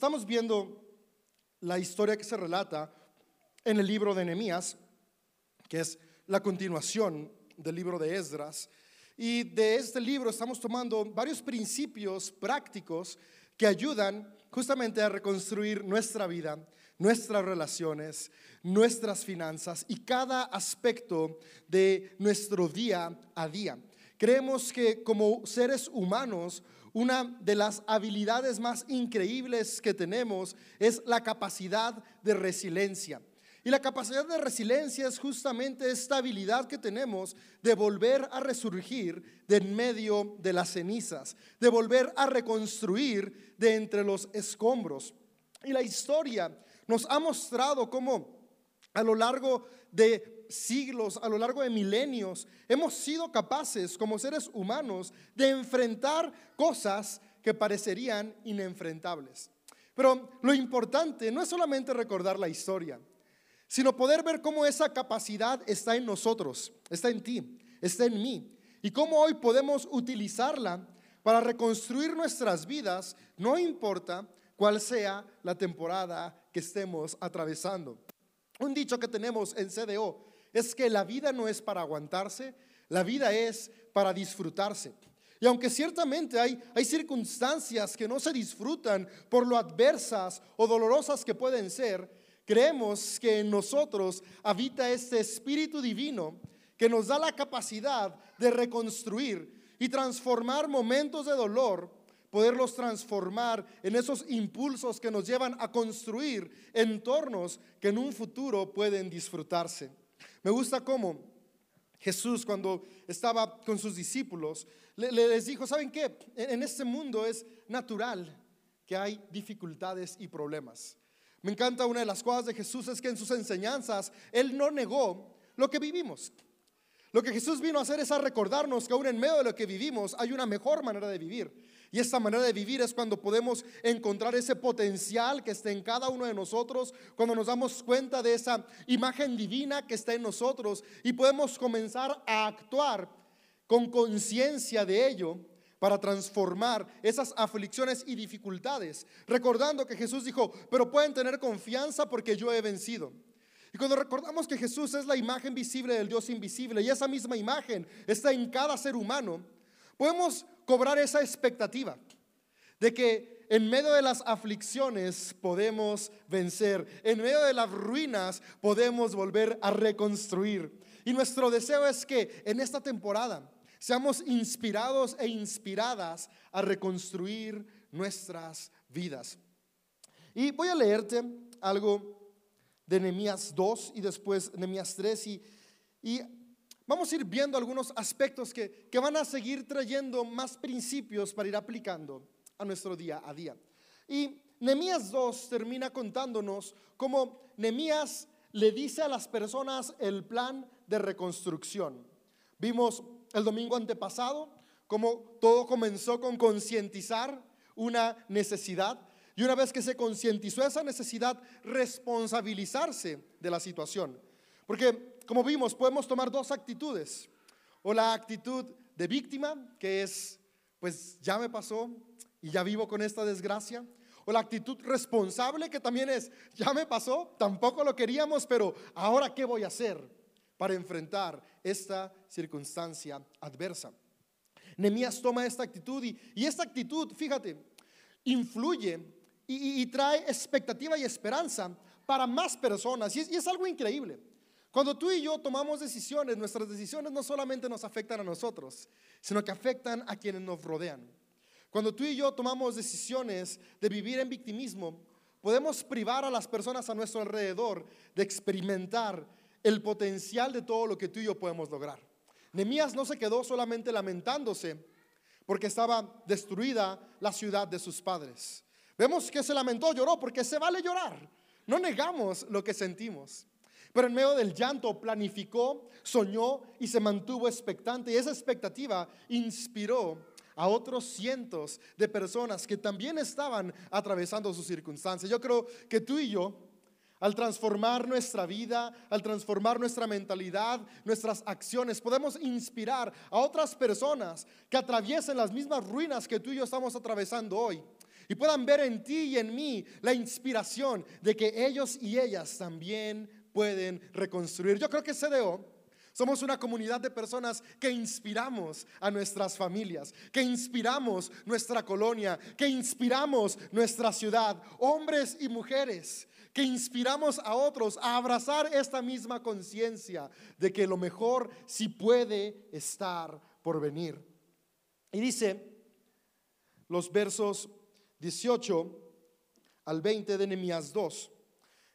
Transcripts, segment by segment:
Estamos viendo la historia que se relata en el libro de Nehemías, que es la continuación del libro de Esdras. Y de este libro estamos tomando varios principios prácticos que ayudan justamente a reconstruir nuestra vida, nuestras relaciones, nuestras finanzas y cada aspecto de nuestro día a día. Creemos que como seres humanos, una de las habilidades más increíbles que tenemos es la capacidad de resiliencia. Y la capacidad de resiliencia es justamente esta habilidad que tenemos de volver a resurgir de en medio de las cenizas, de volver a reconstruir de entre los escombros. Y la historia nos ha mostrado cómo a lo largo de siglos, a lo largo de milenios, hemos sido capaces como seres humanos de enfrentar cosas que parecerían inenfrentables. Pero lo importante no es solamente recordar la historia, sino poder ver cómo esa capacidad está en nosotros, está en ti, está en mí, y cómo hoy podemos utilizarla para reconstruir nuestras vidas, no importa cuál sea la temporada que estemos atravesando. Un dicho que tenemos en CDO es que la vida no es para aguantarse, la vida es para disfrutarse. Y aunque ciertamente hay, hay circunstancias que no se disfrutan por lo adversas o dolorosas que pueden ser, Creemos que en nosotros habita este Espíritu Divino que nos da la capacidad de reconstruir y transformar momentos de dolor, poderlos transformar en esos impulsos que nos llevan a construir entornos que en un futuro pueden disfrutarse. Me gusta cómo Jesús cuando estaba con sus discípulos les dijo, ¿saben qué? En este mundo es natural que hay dificultades y problemas. Me encanta una de las cosas de Jesús es que en sus enseñanzas Él no negó lo que vivimos. Lo que Jesús vino a hacer es a recordarnos que aún en medio de lo que vivimos hay una mejor manera de vivir. Y esta manera de vivir es cuando podemos encontrar ese potencial que está en cada uno de nosotros, cuando nos damos cuenta de esa imagen divina que está en nosotros y podemos comenzar a actuar con conciencia de ello para transformar esas aflicciones y dificultades, recordando que Jesús dijo, pero pueden tener confianza porque yo he vencido. Y cuando recordamos que Jesús es la imagen visible del Dios invisible y esa misma imagen está en cada ser humano, podemos cobrar esa expectativa de que en medio de las aflicciones podemos vencer, en medio de las ruinas podemos volver a reconstruir. Y nuestro deseo es que en esta temporada, Seamos inspirados e inspiradas a reconstruir nuestras vidas. Y voy a leerte algo de Nehemías 2 y después Nehemías 3 y, y vamos a ir viendo algunos aspectos que, que van a seguir trayendo más principios para ir aplicando a nuestro día a día. Y Nehemías 2 termina contándonos cómo Nehemías le dice a las personas el plan de reconstrucción. Vimos el domingo antepasado, como todo comenzó con concientizar una necesidad y una vez que se concientizó esa necesidad, responsabilizarse de la situación. Porque, como vimos, podemos tomar dos actitudes. O la actitud de víctima, que es, pues ya me pasó y ya vivo con esta desgracia. O la actitud responsable, que también es, ya me pasó, tampoco lo queríamos, pero ahora ¿qué voy a hacer? para enfrentar esta circunstancia adversa. Nemías toma esta actitud y, esta actitud, fíjate, influye y, trae expectativa y esperanza para más personas. Y y es algo increíble. Cuando tú y yo tomamos decisiones, nuestras decisiones no solamente nos afectan a nosotros, sino que afectan a quienes nos rodean. Cuando tú y yo tomamos decisiones de vivir en victimismo, podemos privar a las personas a nuestro alrededor de experimentar el potencial de todo lo que tú y yo podemos lograr. Nemías no se quedó solamente lamentándose porque estaba destruida la ciudad de sus padres. Vemos que se lamentó, lloró, porque se vale llorar. No negamos lo que sentimos. Pero en medio del llanto planificó, soñó y se mantuvo expectante. Y esa expectativa inspiró a otros cientos de personas que también estaban atravesando sus circunstancias. Yo creo que tú y yo al transformar nuestra vida, al transformar nuestra mentalidad, nuestras acciones, podemos inspirar a otras personas que atraviesen las mismas ruinas que tú y yo estamos atravesando hoy. y puedan ver en ti y en mí la inspiración de que ellos y ellas también pueden reconstruir. Yo creo que CDO somos una comunidad de personas que inspiramos a nuestras familias, que inspiramos nuestra colonia, que inspiramos nuestra ciudad, hombres y mujeres, que inspiramos a otros a abrazar esta misma conciencia de que lo mejor sí puede estar por venir. Y dice los versos 18 al 20 de Nehemías 2.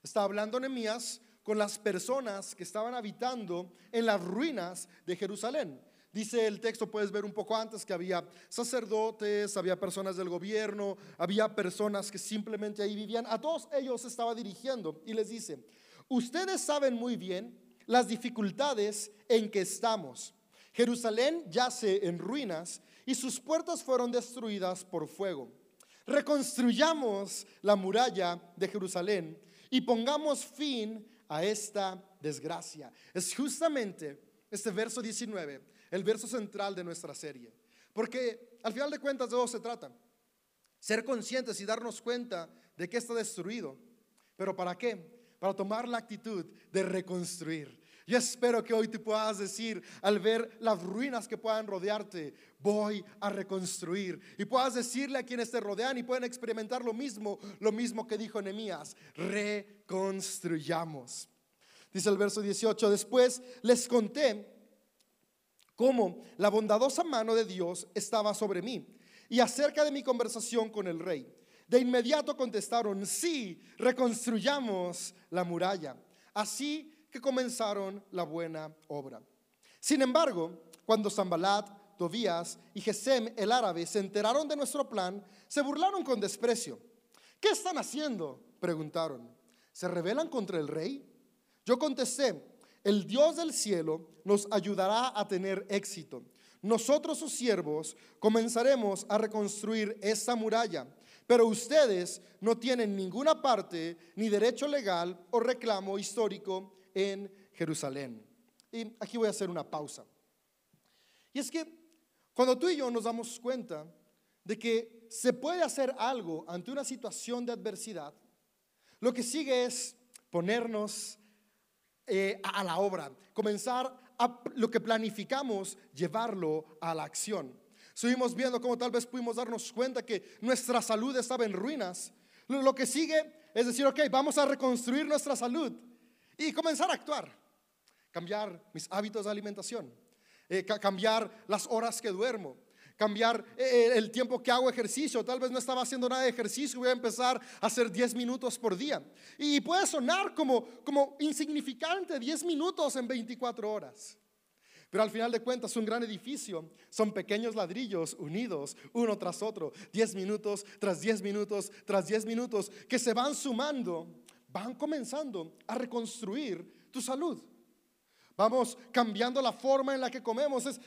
Está hablando Nehemías con las personas que estaban habitando en las ruinas de Jerusalén. Dice el texto, puedes ver un poco antes, que había sacerdotes, había personas del gobierno, había personas que simplemente ahí vivían. A todos ellos estaba dirigiendo y les dice, ustedes saben muy bien las dificultades en que estamos. Jerusalén yace en ruinas y sus puertas fueron destruidas por fuego. Reconstruyamos la muralla de Jerusalén y pongamos fin a esta desgracia. Es justamente este verso 19, el verso central de nuestra serie. Porque al final de cuentas de eso se trata. Ser conscientes y darnos cuenta de que está destruido. Pero ¿para qué? Para tomar la actitud de reconstruir. Yo espero que hoy te puedas decir, al ver las ruinas que puedan rodearte, voy a reconstruir. Y puedas decirle a quienes te rodean y pueden experimentar lo mismo, lo mismo que dijo Nehemías, reconstruyamos. Dice el verso 18, después les conté cómo la bondadosa mano de Dios estaba sobre mí y acerca de mi conversación con el rey. De inmediato contestaron, sí, reconstruyamos la muralla. Así que comenzaron la buena obra. Sin embargo, cuando Zambalat, Tobías y Gesem el árabe se enteraron de nuestro plan, se burlaron con desprecio. ¿Qué están haciendo? preguntaron. ¿Se rebelan contra el rey? Yo contesté, el Dios del cielo nos ayudará a tener éxito. Nosotros sus siervos comenzaremos a reconstruir esta muralla, pero ustedes no tienen ninguna parte ni derecho legal o reclamo histórico en Jerusalén. Y aquí voy a hacer una pausa. Y es que cuando tú y yo nos damos cuenta de que se puede hacer algo ante una situación de adversidad, lo que sigue es ponernos eh, a la obra, comenzar a lo que planificamos, llevarlo a la acción. Seguimos viendo cómo tal vez pudimos darnos cuenta que nuestra salud estaba en ruinas. Lo que sigue es decir, ok, vamos a reconstruir nuestra salud y comenzar a actuar, cambiar mis hábitos de alimentación, eh, cambiar las horas que duermo, cambiar eh, el tiempo que hago ejercicio. Tal vez no estaba haciendo nada de ejercicio, voy a empezar a hacer 10 minutos por día. Y puede sonar como, como insignificante 10 minutos en 24 horas. Pero al final de cuentas, un gran edificio son pequeños ladrillos unidos uno tras otro, 10 minutos tras 10 minutos tras 10 minutos, que se van sumando van comenzando a reconstruir tu salud. Vamos cambiando la forma en la que comemos. Es,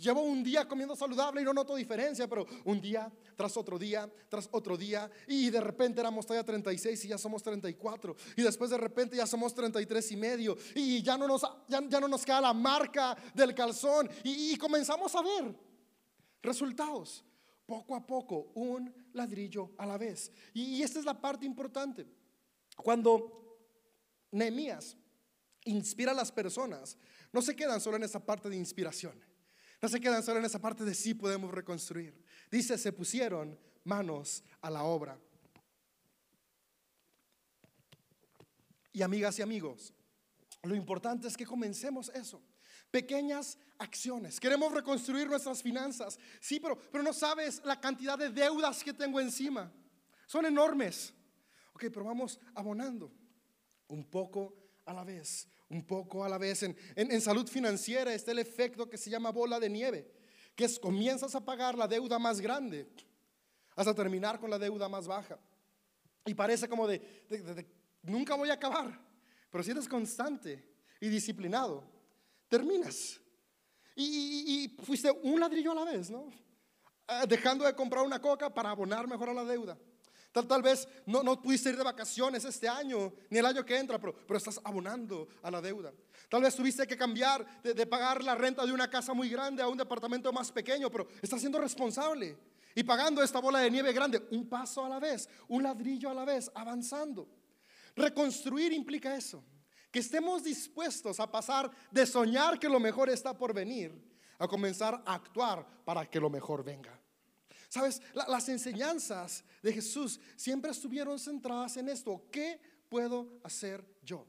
llevo un día comiendo saludable y no noto diferencia, pero un día tras otro día, tras otro día, y de repente éramos talla 36 y ya somos 34, y después de repente ya somos 33 y medio, y ya no nos, ya, no nos queda la marca del calzón, y, y comenzamos a ver resultados, poco a poco, un ladrillo a la vez. Y, y esta es la parte importante. Cuando Nehemías inspira a las personas, no se quedan solo en esa parte de inspiración. No se quedan solo en esa parte de sí podemos reconstruir. Dice, se pusieron manos a la obra. Y amigas y amigos, lo importante es que comencemos eso. Pequeñas acciones. Queremos reconstruir nuestras finanzas. Sí, pero, pero no sabes la cantidad de deudas que tengo encima. Son enormes. Ok, pero vamos abonando un poco a la vez, un poco a la vez. En, salud financiera está el efecto que se llama bola de nieve, que es comienzas a pagar la deuda más grande hasta terminar con la deuda más baja. Y parece como de, nunca voy a acabar, pero si eres constante y disciplinado, terminas. Y, y, fuiste un ladrillo a la vez, ¿no? Ah, dejando de comprar una coca para abonar mejor a la deuda. Tal, vez no, pudiste ir de vacaciones este año, ni el año que entra, pero, estás abonando a la deuda. Tal vez tuviste que cambiar de, pagar la renta de una casa muy grande a un departamento más pequeño, pero estás siendo responsable. y pagando esta bola de nieve grande, un paso a la vez, un ladrillo a la vez, avanzando. Reconstruir implica eso, que estemos dispuestos a pasar de soñar que lo mejor está por venir a comenzar a actuar para que lo mejor venga. Sabes, las enseñanzas de Jesús siempre estuvieron centradas en esto. ¿Qué puedo hacer yo?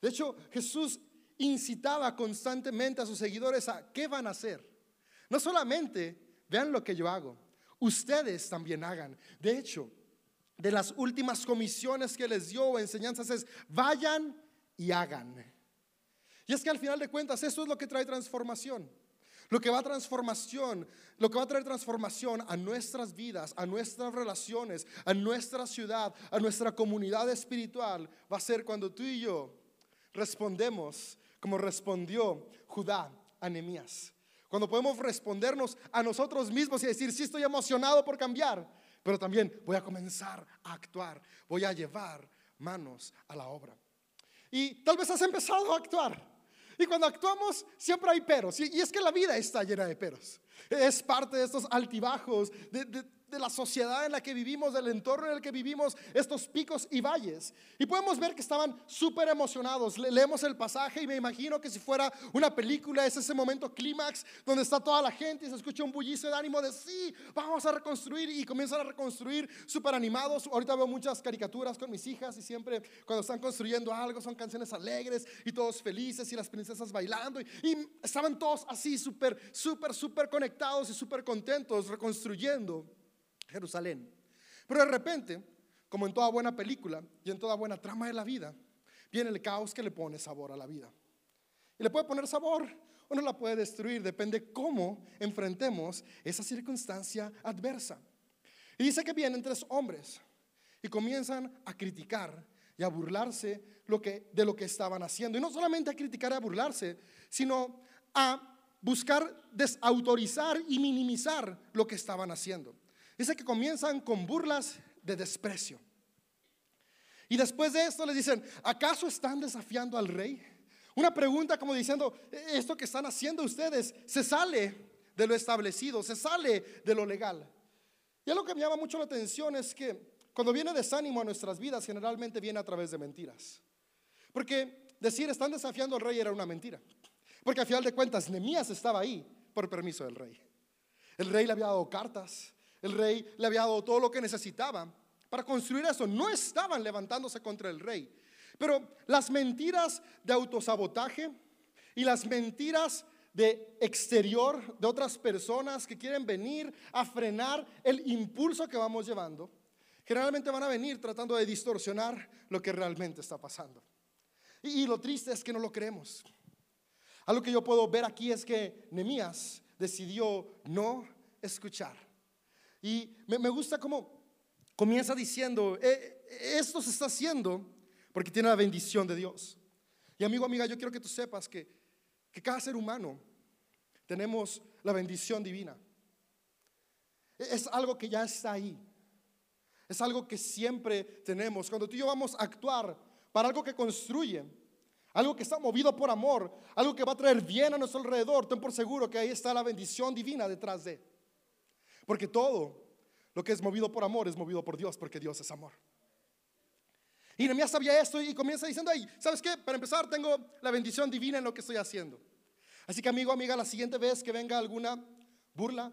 De hecho, Jesús incitaba constantemente a sus seguidores a qué van a hacer. No solamente vean lo que yo hago, ustedes también hagan. De hecho, de las últimas comisiones que les dio enseñanzas es vayan y hagan. Y es que al final de cuentas eso es lo que trae transformación. Lo que va a transformación, lo que va a traer transformación a nuestras vidas, a nuestras relaciones, a nuestra ciudad, a nuestra comunidad espiritual, va a ser cuando tú y yo respondemos como respondió Judá a Nehemías. Cuando podemos respondernos a nosotros mismos y decir, sí estoy emocionado por cambiar, pero también voy a comenzar a actuar, voy a llevar manos a la obra. Y tal vez has empezado a actuar. Y cuando actuamos siempre hay peros. Y, es que la vida está llena de peros. Es parte de estos altibajos, de, la sociedad en la que vivimos, del entorno en el que vivimos, estos picos y valles. Y podemos ver que estaban súper emocionados. leemos el pasaje y me imagino que si fuera una película es ese momento clímax donde está toda la gente y se escucha un bullicio de ánimo de sí, vamos a reconstruir y comienzan a reconstruir súper animados. Ahorita veo muchas caricaturas con mis hijas y siempre cuando están construyendo algo son canciones alegres y todos felices y las princesas bailando y, y estaban todos así súper, súper, súper conectados y súper contentos reconstruyendo. Jerusalén. Pero de repente, como en toda buena película y en toda buena trama de la vida, viene el caos que le pone sabor a la vida. Y le puede poner sabor o no la puede destruir, depende cómo enfrentemos esa circunstancia adversa. Y dice que vienen tres hombres y comienzan a criticar y a burlarse de lo que estaban haciendo. Y no solamente a criticar y a burlarse, sino a buscar desautorizar y minimizar lo que estaban haciendo. Dice que comienzan con burlas de desprecio. Y después de esto les dicen, ¿acaso están desafiando al rey? Una pregunta como diciendo, esto que están haciendo ustedes se sale de lo establecido, se sale de lo legal. Y algo que me llama mucho la atención es que cuando viene desánimo a nuestras vidas, generalmente viene a través de mentiras. Porque decir están desafiando al rey era una mentira. Porque al final de cuentas, Nemías estaba ahí por permiso del rey. El rey le había dado cartas, el rey le había dado todo lo que necesitaba para construir eso. No estaban levantándose contra el rey. Pero las mentiras de autosabotaje y las mentiras de exterior de otras personas que quieren venir a frenar el impulso que vamos llevando, generalmente van a venir tratando de distorsionar lo que realmente está pasando. Y, lo triste es que no lo creemos. Algo que yo puedo ver aquí es que Nemías decidió no escuchar. Y me, gusta cómo comienza diciendo, eh, esto se está haciendo porque tiene la bendición de Dios. Y amigo, amiga, yo quiero que tú sepas que, que cada ser humano tenemos la bendición divina. E, es algo que ya está ahí. Es algo que siempre tenemos. Cuando tú y yo vamos a actuar para algo que construye, algo que está movido por amor, algo que va a traer bien a nuestro alrededor, ten por seguro que ahí está la bendición divina detrás de. Porque todo lo que es movido por amor es movido por Dios, porque Dios es amor. Y Nehemías sabía esto y comienza diciendo, ay, ¿sabes qué? Para empezar, tengo la bendición divina en lo que estoy haciendo. Así que amigo, amiga, la siguiente vez que venga alguna burla,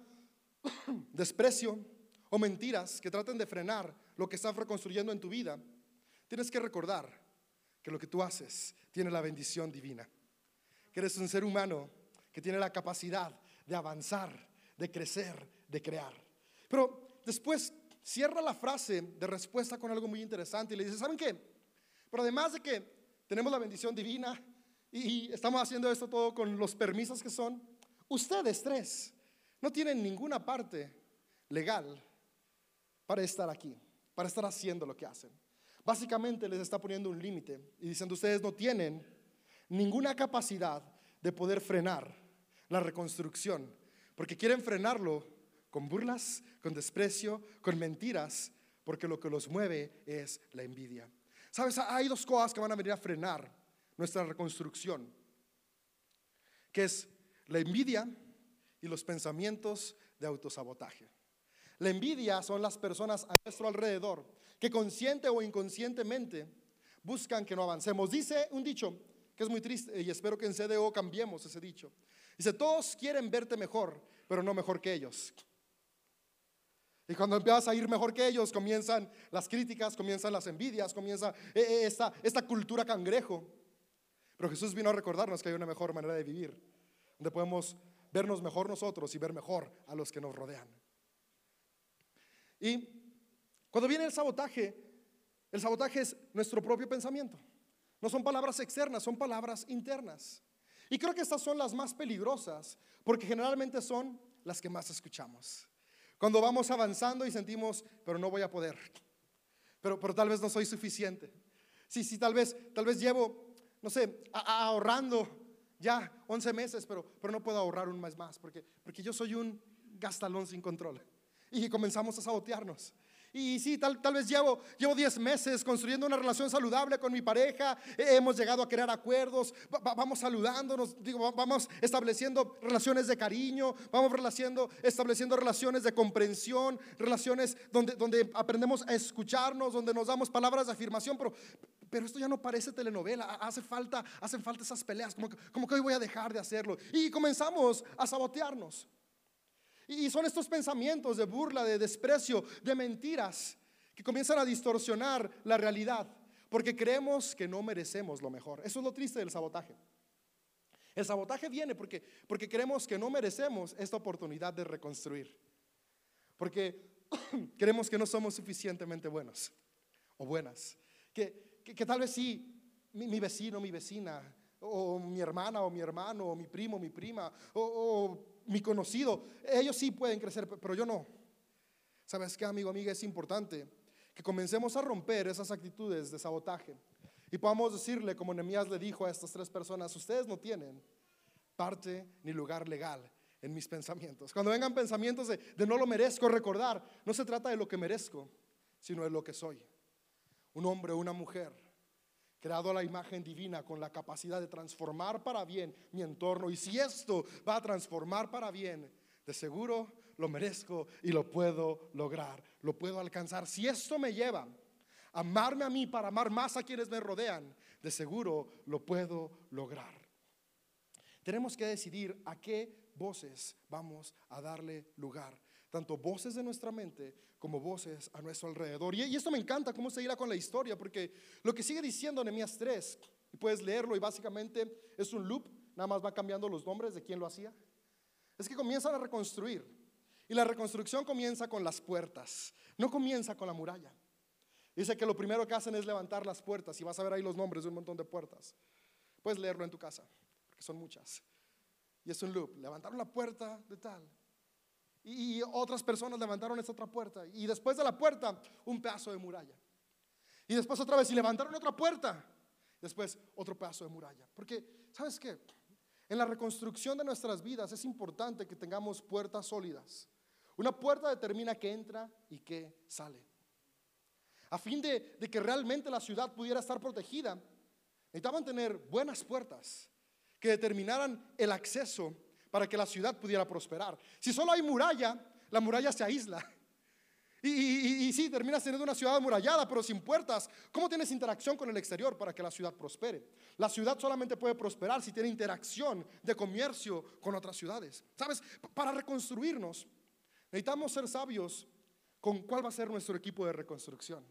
desprecio o mentiras que traten de frenar lo que estás reconstruyendo en tu vida, tienes que recordar que lo que tú haces tiene la bendición divina. Que eres un ser humano que tiene la capacidad de avanzar, de crecer, de crear. Pero después cierra la frase de respuesta con algo muy interesante y le dice, ¿saben qué? Pero además de que tenemos la bendición divina y estamos haciendo esto todo con los permisos que son, ustedes tres no tienen ninguna parte legal para estar aquí, para estar haciendo lo que hacen. Básicamente les está poniendo un límite y diciendo, ustedes no tienen ninguna capacidad de poder frenar la reconstrucción, porque quieren frenarlo con burlas, con desprecio, con mentiras, porque lo que los mueve es la envidia. Sabes, hay dos cosas que van a venir a frenar nuestra reconstrucción, que es la envidia y los pensamientos de autosabotaje. La envidia son las personas a nuestro alrededor que consciente o inconscientemente buscan que no avancemos. Dice un dicho que es muy triste y espero que en CDO cambiemos ese dicho. Dice, todos quieren verte mejor, pero no mejor que ellos. Y cuando empiezas a ir mejor que ellos, comienzan las críticas, comienzan las envidias, comienza eh, eh, esta, esta cultura cangrejo. Pero Jesús vino a recordarnos que hay una mejor manera de vivir, donde podemos vernos mejor nosotros y ver mejor a los que nos rodean. Y cuando viene el sabotaje, el sabotaje es nuestro propio pensamiento. No son palabras externas, son palabras internas. Y creo que estas son las más peligrosas, porque generalmente son las que más escuchamos. Cuando vamos avanzando y sentimos, pero no voy a poder, pero, pero tal vez no soy suficiente. Sí, sí, tal vez, tal vez llevo, no sé, ahorrando ya 11 meses, pero, pero no puedo ahorrar un mes más, porque, porque yo soy un gastalón sin control. Y comenzamos a sabotearnos. Y sí, tal, tal vez llevo, llevo 10 meses construyendo una relación saludable con mi pareja, hemos llegado a crear acuerdos, vamos saludándonos, digo, vamos estableciendo relaciones de cariño, vamos estableciendo, estableciendo relaciones de comprensión, relaciones donde, donde aprendemos a escucharnos, donde nos damos palabras de afirmación, pero, pero esto ya no parece telenovela, hace falta, hacen falta esas peleas, como como que hoy voy a dejar de hacerlo. Y comenzamos a sabotearnos. Y son estos pensamientos de burla, de desprecio, de mentiras que comienzan a distorsionar la realidad porque creemos que no merecemos lo mejor. Eso es lo triste del sabotaje. El sabotaje viene porque, porque creemos que no merecemos esta oportunidad de reconstruir. Porque creemos que no somos suficientemente buenos o buenas. Que, que, tal vez sí, mi, mi, vecino, mi vecina, o mi hermana o mi hermano, o mi primo, mi prima, o, o mi conocido, ellos sí pueden crecer, pero yo no. ¿Sabes qué, amigo, amiga? Es importante que comencemos a romper esas actitudes de sabotaje y podamos decirle, como Nehemías le dijo a estas tres personas, ustedes no tienen parte ni lugar legal en mis pensamientos. Cuando vengan pensamientos de, de no lo merezco, recordar, no se trata de lo que merezco, sino de lo que soy. Un hombre o una mujer creado la imagen divina con la capacidad de transformar para bien mi entorno. Y si esto va a transformar para bien, de seguro lo merezco y lo puedo lograr, lo puedo alcanzar. Si esto me lleva a amarme a mí para amar más a quienes me rodean, de seguro lo puedo lograr. Tenemos que decidir a qué voces vamos a darle lugar tanto voces de nuestra mente como voces a nuestro alrededor. Y, esto me encanta cómo se irá con la historia, porque lo que sigue diciendo Nehemías 3, y puedes leerlo y básicamente es un loop, nada más va cambiando los nombres de quién lo hacía, es que comienzan a reconstruir. Y la reconstrucción comienza con las puertas, no comienza con la muralla. Dice que lo primero que hacen es levantar las puertas y vas a ver ahí los nombres de un montón de puertas. Puedes leerlo en tu casa, porque son muchas. Y es un loop. Levantaron la puerta de tal, y otras personas levantaron esa otra puerta. Y después de la puerta, un pedazo de muralla. Y después otra vez, y levantaron otra puerta. Después otro pedazo de muralla. Porque, ¿sabes qué? En la reconstrucción de nuestras vidas es importante que tengamos puertas sólidas. Una puerta determina qué entra y qué sale. A fin de, de que realmente la ciudad pudiera estar protegida, necesitaban tener buenas puertas que determinaran el acceso para que la ciudad pudiera prosperar. Si solo hay muralla, la muralla se aísla. Y, y, sí, terminas teniendo una ciudad amurallada, pero sin puertas. ¿Cómo tienes interacción con el exterior para que la ciudad prospere? La ciudad solamente puede prosperar si tiene interacción de comercio con otras ciudades. ¿Sabes? Para reconstruirnos, necesitamos ser sabios con cuál va a ser nuestro equipo de reconstrucción.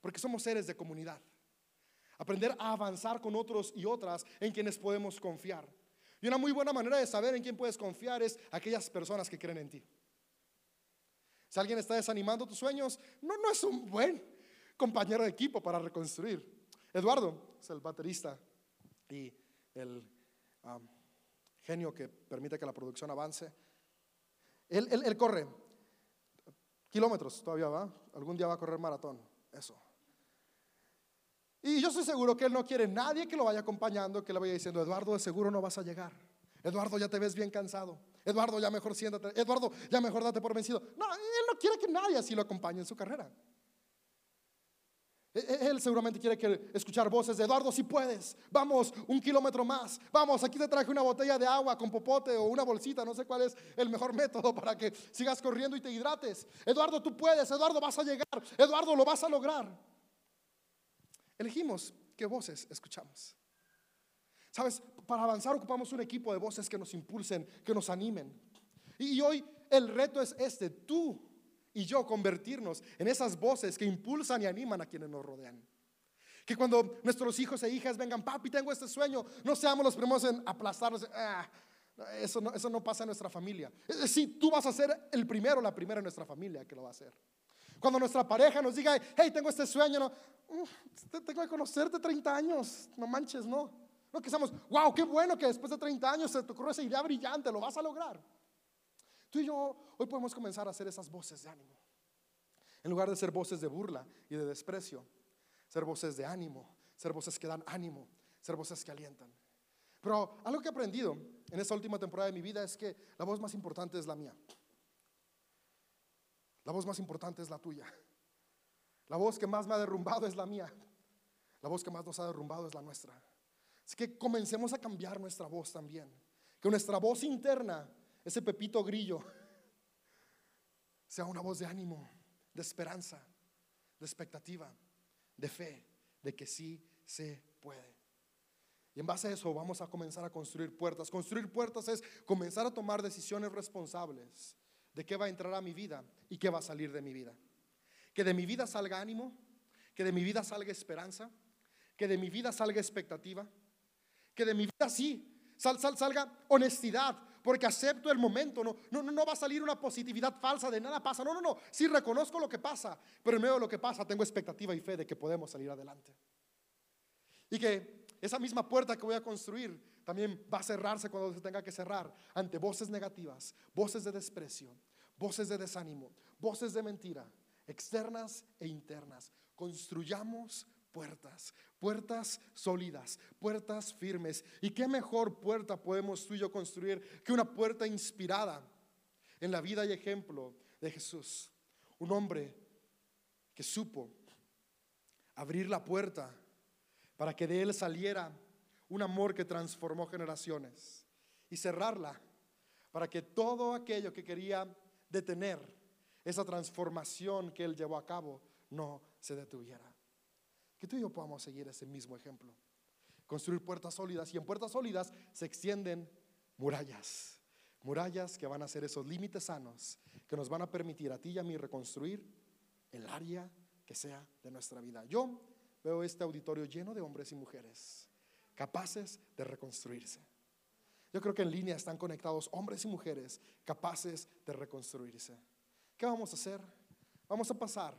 Porque somos seres de comunidad. Aprender a avanzar con otros y otras en quienes podemos confiar. Y una muy buena manera de saber en quién puedes confiar es aquellas personas que creen en ti. Si alguien está desanimando tus sueños, no, no es un buen compañero de equipo para reconstruir. Eduardo es el baterista y el genio que permite que la producción avance. Él, él corre kilómetros todavía va. Algún día va a correr maratón. Eso. Y yo estoy seguro que él no quiere nadie que lo vaya acompañando, que le vaya diciendo, Eduardo, de seguro no vas a llegar. Eduardo, ya te ves bien cansado. Eduardo, ya mejor siéntate. Eduardo, ya mejor date por vencido. No, él no quiere que nadie así lo acompañe en su carrera. E- e- Él seguramente quiere que escuchar voces de Eduardo, si puedes, vamos un kilómetro más, vamos, aquí te traje una botella de agua con popote o una bolsita, no sé cuál es el mejor método para que sigas corriendo y te hidrates. Eduardo, tú puedes, Eduardo, vas a llegar, Eduardo, lo vas a lograr. Elegimos qué voces escuchamos. Sabes, para avanzar ocupamos un equipo de voces que nos impulsen, que nos animen. Y hoy el reto es este, tú y yo convertirnos en esas voces que impulsan y animan a quienes nos rodean. Que cuando nuestros hijos e hijas vengan, papi, tengo este sueño, no seamos los primeros en aplastarnos. "Ah, eso, no, eso no pasa en nuestra familia. Es decir, tú vas a ser el primero, la primera en nuestra familia que lo va a hacer. Cuando nuestra pareja nos diga, hey, tengo este sueño, no, "Mm, te- tengo que conocerte 30 años, no manches, no. No que seamos, wow, qué bueno que después de 30 años se te ocurrió esa idea brillante, lo vas a lograr. Tú y yo hoy podemos comenzar a hacer esas voces de ánimo. En lugar de ser voces de burla y de desprecio, ser voces de ánimo, ser voces que dan ánimo, ser voces que alientan. Pero algo que he aprendido en esta última temporada de mi vida es que la voz más importante es la mía. La voz más importante es la tuya. La voz que más me ha derrumbado es la mía. La voz que más nos ha derrumbado es la nuestra. Así que comencemos a cambiar nuestra voz también. Que nuestra voz interna, ese pepito grillo, sea una voz de ánimo, de esperanza, de expectativa, de fe, de que sí se puede. Y en base a eso vamos a comenzar a construir puertas. Construir puertas es comenzar a tomar decisiones responsables de qué va a entrar a mi vida y qué va a salir de mi vida. Que de mi vida salga ánimo, que de mi vida salga esperanza, que de mi vida salga expectativa, que de mi vida sí sal- sal- salga honestidad, porque acepto el momento, no, no, no va a salir una positividad falsa de nada pasa, no, no, no, sí reconozco lo que pasa, pero en medio de lo que pasa tengo expectativa y fe de que podemos salir adelante. Y que esa misma puerta que voy a construir también va a cerrarse cuando se tenga que cerrar ante voces negativas, voces de desprecio, voces de desánimo, voces de mentira, externas e internas. Construyamos puertas, puertas sólidas, puertas firmes. ¿Y qué mejor puerta podemos tú y yo construir que una puerta inspirada en la vida y ejemplo de Jesús? Un hombre que supo abrir la puerta para que de él saliera un amor que transformó generaciones y cerrarla para que todo aquello que quería detener esa transformación que él llevó a cabo no se detuviera. Que tú y yo podamos seguir ese mismo ejemplo. Construir puertas sólidas y en puertas sólidas se extienden murallas. Murallas que van a ser esos límites sanos que nos van a permitir a ti y a mí reconstruir el área que sea de nuestra vida. Yo veo este auditorio lleno de hombres y mujeres capaces de reconstruirse. Yo creo que en línea están conectados hombres y mujeres capaces de reconstruirse. ¿Qué vamos a hacer? Vamos a pasar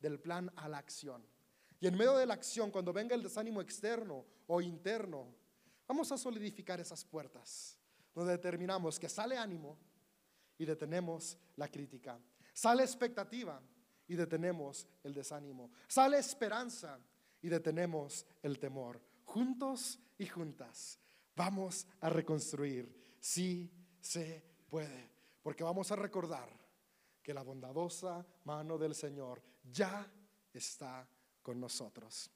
del plan a la acción. Y en medio de la acción, cuando venga el desánimo externo o interno, vamos a solidificar esas puertas, donde determinamos que sale ánimo y detenemos la crítica. Sale expectativa y detenemos el desánimo. Sale esperanza y detenemos el temor. Juntos y juntas vamos a reconstruir. Sí se puede, porque vamos a recordar que la bondadosa mano del Señor ya está con nosotros.